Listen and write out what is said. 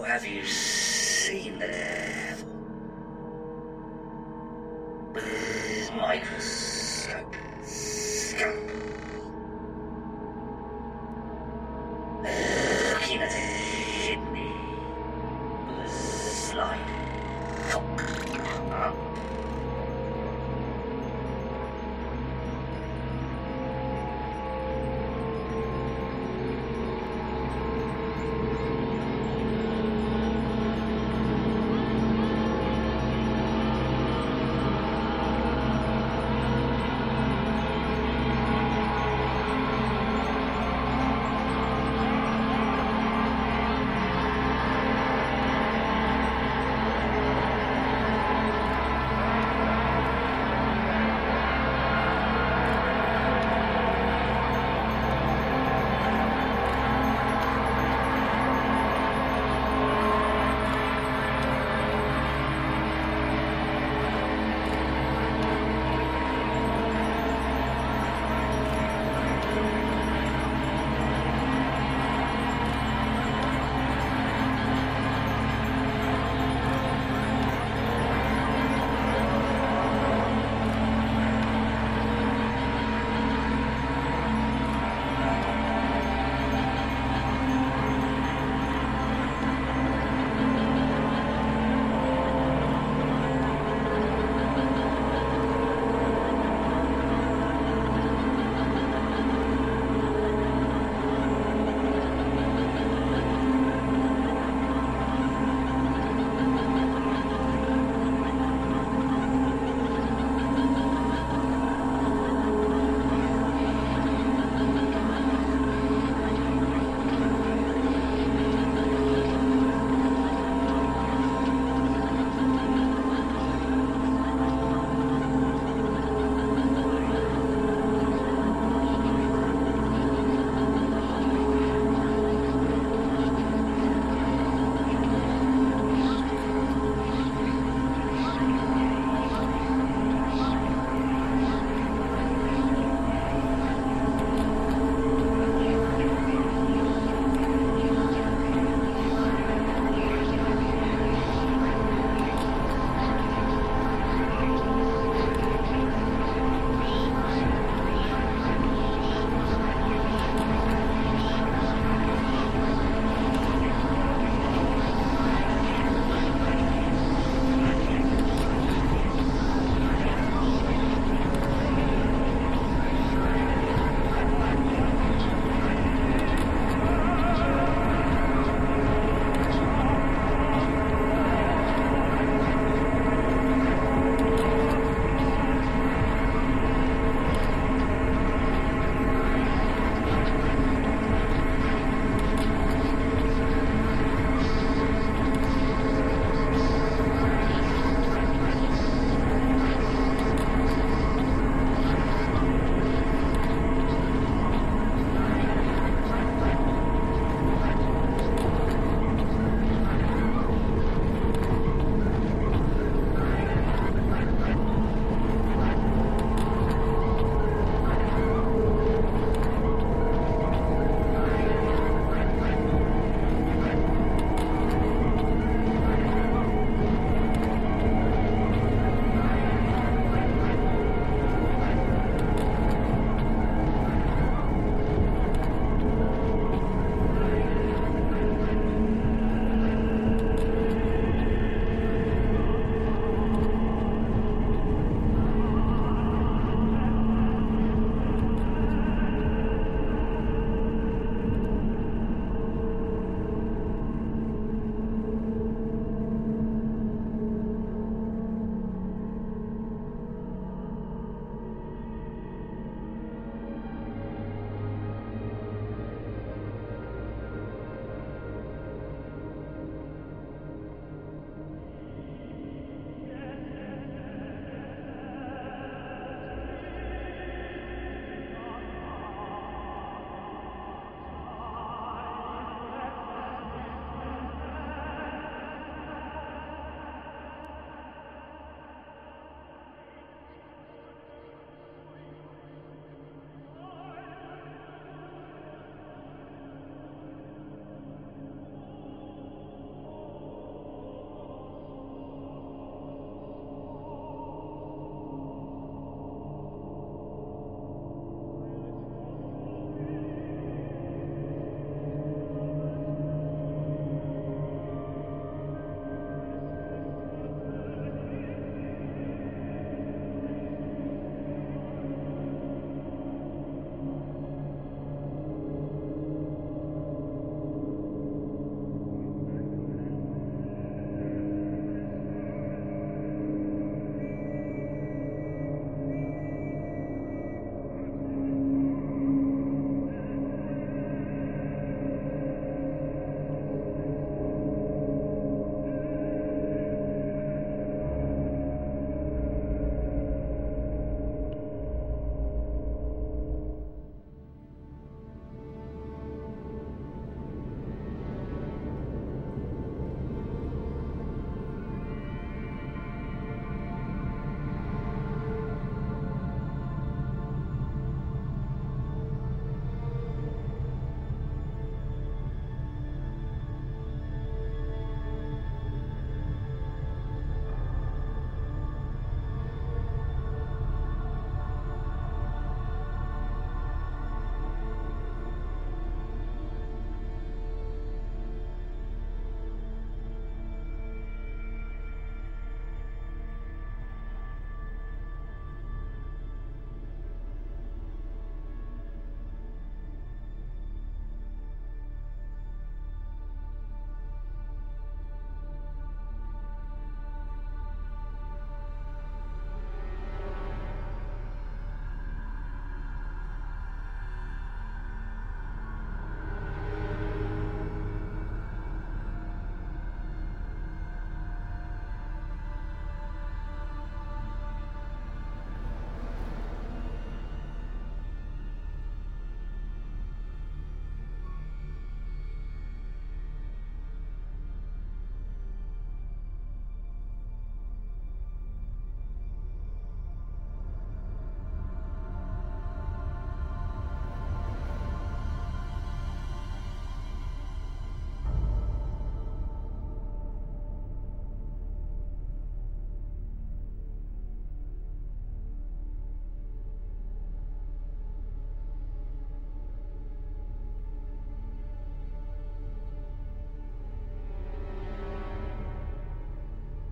Oh, have you seen the devil? With